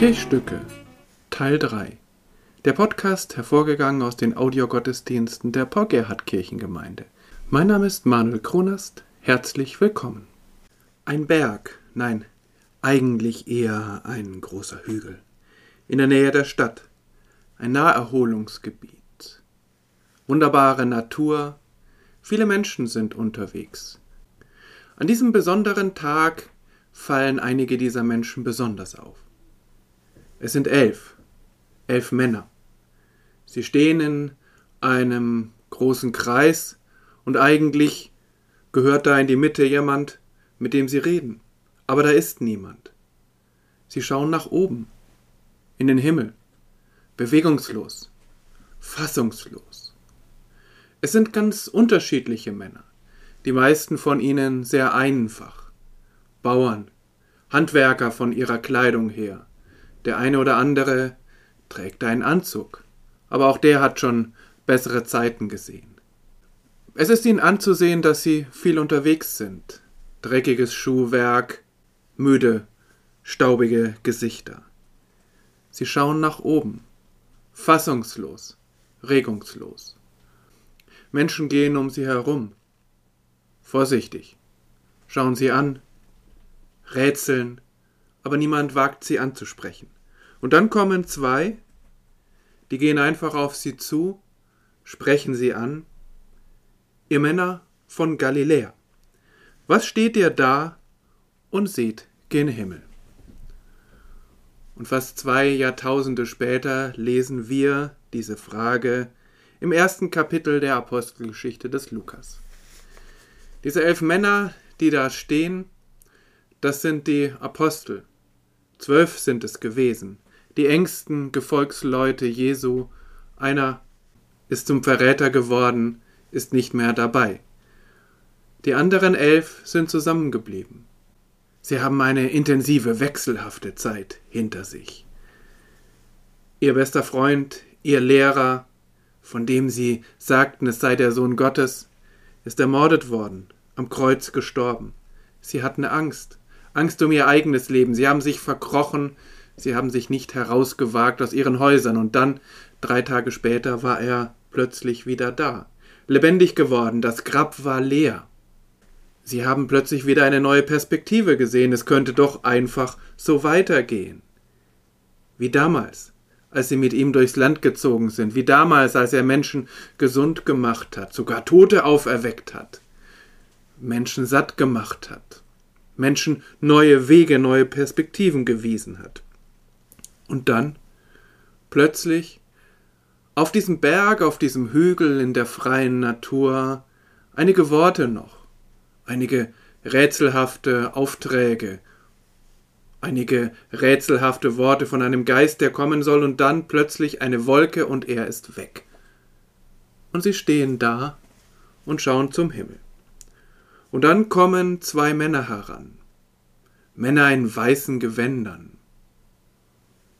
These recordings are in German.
Kirchstücke Teil 3 Der Podcast hervorgegangen aus den Audiogottesdiensten der Paul Gerhard Kirchengemeinde. Mein Name ist Manuel Kronast. Herzlich willkommen. Ein Berg, nein, eigentlich eher ein großer Hügel. In der Nähe der Stadt. Ein Naherholungsgebiet. Wunderbare Natur. Viele Menschen sind unterwegs. An diesem besonderen Tag fallen einige dieser Menschen besonders auf. Es sind elf, elf Männer. Sie stehen in einem großen Kreis und eigentlich gehört da in die Mitte jemand, mit dem sie reden. Aber da ist niemand. Sie schauen nach oben, in den Himmel, bewegungslos, fassungslos. Es sind ganz unterschiedliche Männer die meisten von ihnen sehr einfach. Bauern, Handwerker von ihrer Kleidung her. Der eine oder andere trägt einen Anzug, aber auch der hat schon bessere Zeiten gesehen. Es ist ihnen anzusehen, dass sie viel unterwegs sind. Dreckiges Schuhwerk, müde, staubige Gesichter. Sie schauen nach oben, fassungslos, regungslos. Menschen gehen um sie herum, Vorsichtig. Schauen Sie an. Rätseln. Aber niemand wagt sie anzusprechen. Und dann kommen zwei, die gehen einfach auf sie zu, sprechen sie an. Ihr Männer von Galiläa. Was steht ihr da und seht gen Himmel? Und fast zwei Jahrtausende später lesen wir diese Frage im ersten Kapitel der Apostelgeschichte des Lukas. Diese elf Männer, die da stehen, das sind die Apostel. Zwölf sind es gewesen, die engsten Gefolgsleute Jesu. Einer ist zum Verräter geworden, ist nicht mehr dabei. Die anderen elf sind zusammengeblieben. Sie haben eine intensive, wechselhafte Zeit hinter sich. Ihr bester Freund, ihr Lehrer, von dem sie sagten, es sei der Sohn Gottes, ist ermordet worden, am Kreuz gestorben. Sie hatten Angst, Angst um ihr eigenes Leben, sie haben sich verkrochen, sie haben sich nicht herausgewagt aus ihren Häusern, und dann, drei Tage später, war er plötzlich wieder da, lebendig geworden, das Grab war leer. Sie haben plötzlich wieder eine neue Perspektive gesehen, es könnte doch einfach so weitergehen. Wie damals, als sie mit ihm durchs Land gezogen sind, wie damals, als er Menschen gesund gemacht hat, sogar Tote auferweckt hat, Menschen satt gemacht hat, Menschen neue Wege, neue Perspektiven gewiesen hat. Und dann, plötzlich, auf diesem Berg, auf diesem Hügel in der freien Natur, einige Worte noch, einige rätselhafte Aufträge, einige rätselhafte Worte von einem Geist, der kommen soll, und dann plötzlich eine Wolke und er ist weg. Und sie stehen da und schauen zum Himmel. Und dann kommen zwei Männer heran, Männer in weißen Gewändern.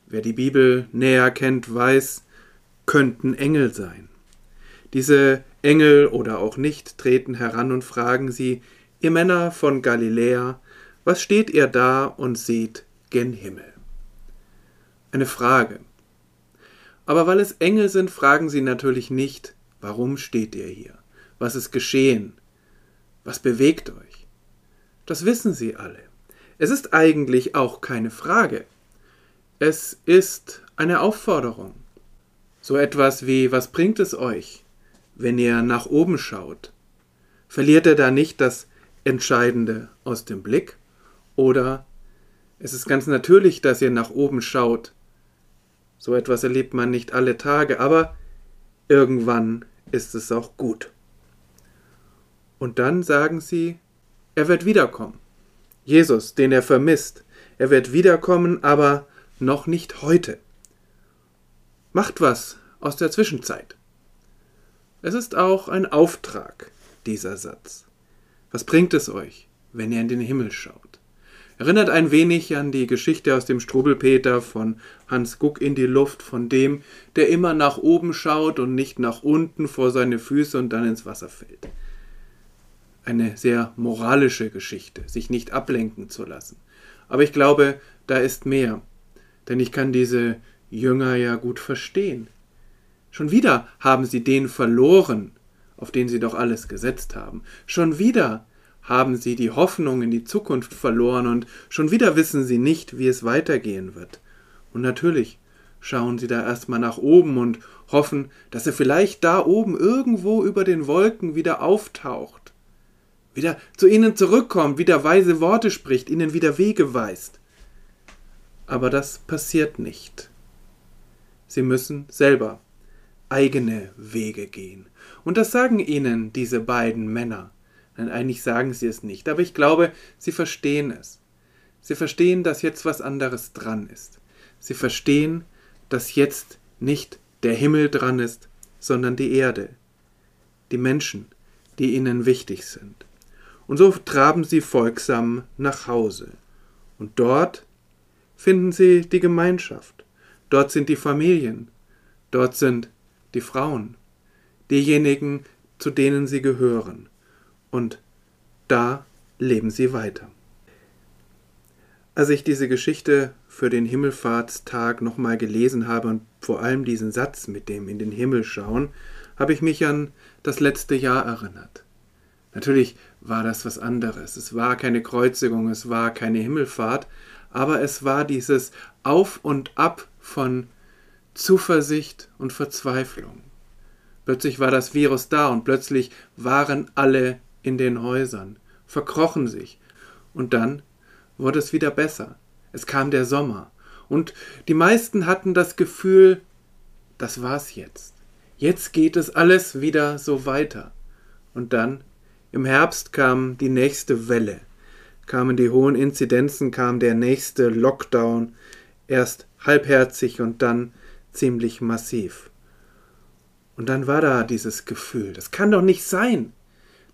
Wer die Bibel näher kennt, weiß, könnten Engel sein. Diese Engel oder auch nicht treten heran und fragen sie, ihr Männer von Galiläa, was steht ihr da und seht gen Himmel? Eine Frage. Aber weil es Engel sind, fragen sie natürlich nicht, warum steht ihr hier? Was ist geschehen? Was bewegt euch? Das wissen sie alle. Es ist eigentlich auch keine Frage. Es ist eine Aufforderung. So etwas wie, was bringt es euch, wenn ihr nach oben schaut? Verliert er da nicht das Entscheidende aus dem Blick? Oder es ist ganz natürlich, dass ihr nach oben schaut. So etwas erlebt man nicht alle Tage, aber irgendwann ist es auch gut. Und dann sagen sie, er wird wiederkommen. Jesus, den er vermisst, er wird wiederkommen, aber noch nicht heute. Macht was aus der Zwischenzeit. Es ist auch ein Auftrag, dieser Satz. Was bringt es euch, wenn ihr in den Himmel schaut? Erinnert ein wenig an die Geschichte aus dem Strubelpeter von Hans Guck in die Luft, von dem, der immer nach oben schaut und nicht nach unten vor seine Füße und dann ins Wasser fällt. Eine sehr moralische Geschichte, sich nicht ablenken zu lassen. Aber ich glaube, da ist mehr. denn ich kann diese Jünger ja gut verstehen. Schon wieder haben sie den verloren, auf den sie doch alles gesetzt haben. Schon wieder haben sie die Hoffnung in die Zukunft verloren und schon wieder wissen sie nicht, wie es weitergehen wird. Und natürlich schauen sie da erstmal nach oben und hoffen, dass er vielleicht da oben irgendwo über den Wolken wieder auftaucht, wieder zu ihnen zurückkommt, wieder weise Worte spricht, ihnen wieder Wege weist. Aber das passiert nicht. Sie müssen selber eigene Wege gehen. Und das sagen ihnen diese beiden Männer. Nein, eigentlich sagen sie es nicht, aber ich glaube, sie verstehen es. Sie verstehen, dass jetzt was anderes dran ist. Sie verstehen, dass jetzt nicht der Himmel dran ist, sondern die Erde, die Menschen, die ihnen wichtig sind. Und so traben sie folgsam nach Hause. Und dort finden sie die Gemeinschaft, dort sind die Familien, dort sind die Frauen, diejenigen, zu denen sie gehören. Und da leben sie weiter. Als ich diese Geschichte für den Himmelfahrtstag nochmal gelesen habe und vor allem diesen Satz mit dem in den Himmel schauen, habe ich mich an das letzte Jahr erinnert. Natürlich war das was anderes. Es war keine Kreuzigung, es war keine Himmelfahrt, aber es war dieses Auf und Ab von Zuversicht und Verzweiflung. Plötzlich war das Virus da und plötzlich waren alle in den Häusern, verkrochen sich. Und dann wurde es wieder besser. Es kam der Sommer. Und die meisten hatten das Gefühl, das war's jetzt. Jetzt geht es alles wieder so weiter. Und dann, im Herbst kam die nächste Welle, kamen die hohen Inzidenzen, kam der nächste Lockdown, erst halbherzig und dann ziemlich massiv. Und dann war da dieses Gefühl, das kann doch nicht sein.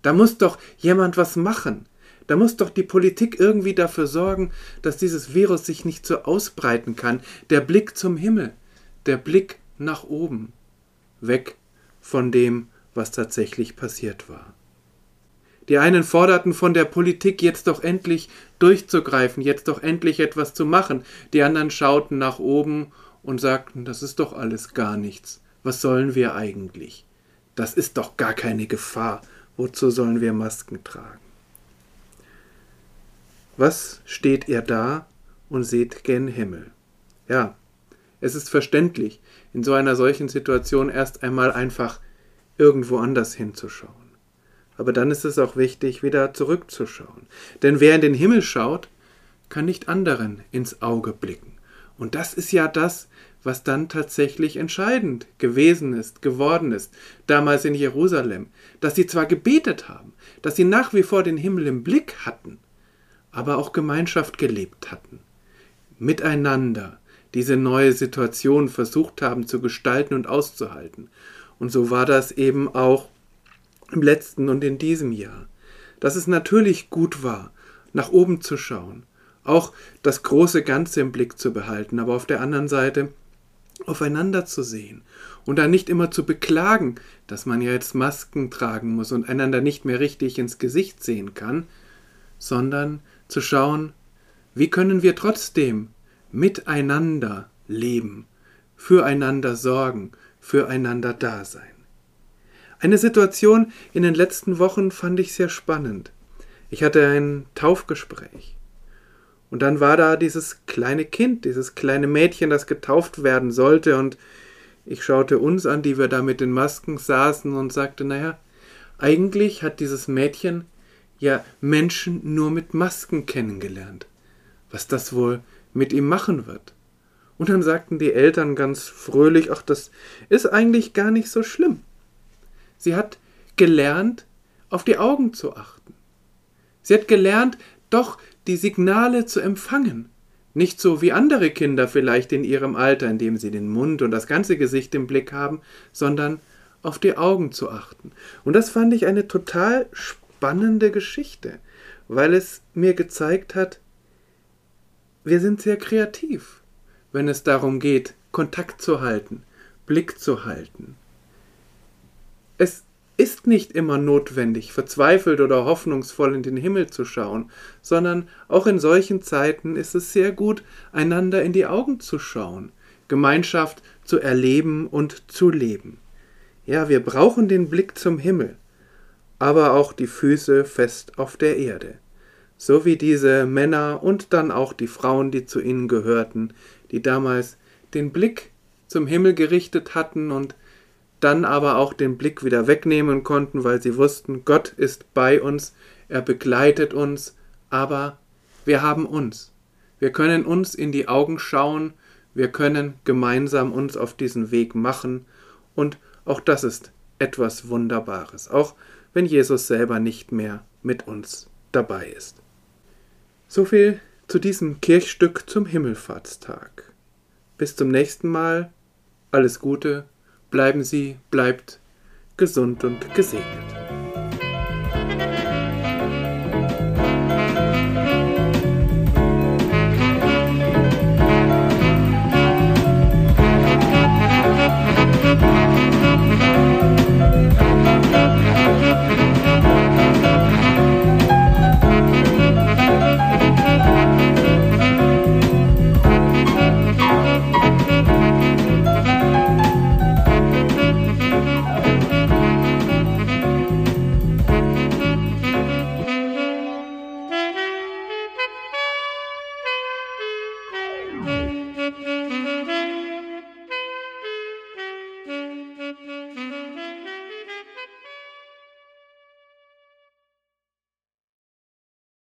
Da muss doch jemand was machen. Da muss doch die Politik irgendwie dafür sorgen, dass dieses Virus sich nicht so ausbreiten kann. Der Blick zum Himmel, der Blick nach oben, weg von dem, was tatsächlich passiert war. Die einen forderten von der Politik jetzt doch endlich durchzugreifen, jetzt doch endlich etwas zu machen. Die anderen schauten nach oben und sagten, das ist doch alles gar nichts. Was sollen wir eigentlich? Das ist doch gar keine Gefahr. Wozu sollen wir Masken tragen? Was steht ihr da und seht gen Himmel? Ja, es ist verständlich, in so einer solchen Situation erst einmal einfach irgendwo anders hinzuschauen. Aber dann ist es auch wichtig, wieder zurückzuschauen. Denn wer in den Himmel schaut, kann nicht anderen ins Auge blicken. Und das ist ja das, was dann tatsächlich entscheidend gewesen ist, geworden ist, damals in Jerusalem, dass sie zwar gebetet haben, dass sie nach wie vor den Himmel im Blick hatten, aber auch Gemeinschaft gelebt hatten, miteinander diese neue Situation versucht haben zu gestalten und auszuhalten. Und so war das eben auch im letzten und in diesem Jahr, dass es natürlich gut war, nach oben zu schauen, auch das große Ganze im Blick zu behalten, aber auf der anderen Seite aufeinander zu sehen und dann nicht immer zu beklagen, dass man ja jetzt Masken tragen muss und einander nicht mehr richtig ins Gesicht sehen kann, sondern zu schauen, wie können wir trotzdem miteinander leben, füreinander sorgen, füreinander da sein. Eine Situation in den letzten Wochen fand ich sehr spannend. Ich hatte ein Taufgespräch. Und dann war da dieses kleine Kind, dieses kleine Mädchen, das getauft werden sollte, und ich schaute uns an, die wir da mit den Masken saßen, und sagte, naja, eigentlich hat dieses Mädchen ja Menschen nur mit Masken kennengelernt. Was das wohl mit ihm machen wird. Und dann sagten die Eltern ganz fröhlich, ach, das ist eigentlich gar nicht so schlimm. Sie hat gelernt, auf die Augen zu achten. Sie hat gelernt, doch die Signale zu empfangen. Nicht so wie andere Kinder vielleicht in ihrem Alter, indem sie den Mund und das ganze Gesicht im Blick haben, sondern auf die Augen zu achten. Und das fand ich eine total spannende Geschichte, weil es mir gezeigt hat, wir sind sehr kreativ, wenn es darum geht, Kontakt zu halten, Blick zu halten. Es ist nicht immer notwendig, verzweifelt oder hoffnungsvoll in den Himmel zu schauen, sondern auch in solchen Zeiten ist es sehr gut, einander in die Augen zu schauen, Gemeinschaft zu erleben und zu leben. Ja, wir brauchen den Blick zum Himmel, aber auch die Füße fest auf der Erde, so wie diese Männer und dann auch die Frauen, die zu ihnen gehörten, die damals den Blick zum Himmel gerichtet hatten und dann aber auch den Blick wieder wegnehmen konnten, weil sie wussten, Gott ist bei uns, er begleitet uns, aber wir haben uns. Wir können uns in die Augen schauen, wir können gemeinsam uns auf diesen Weg machen und auch das ist etwas Wunderbares, auch wenn Jesus selber nicht mehr mit uns dabei ist. So viel zu diesem Kirchstück zum Himmelfahrtstag. Bis zum nächsten Mal. Alles Gute Bleiben Sie, bleibt gesund und gesegnet.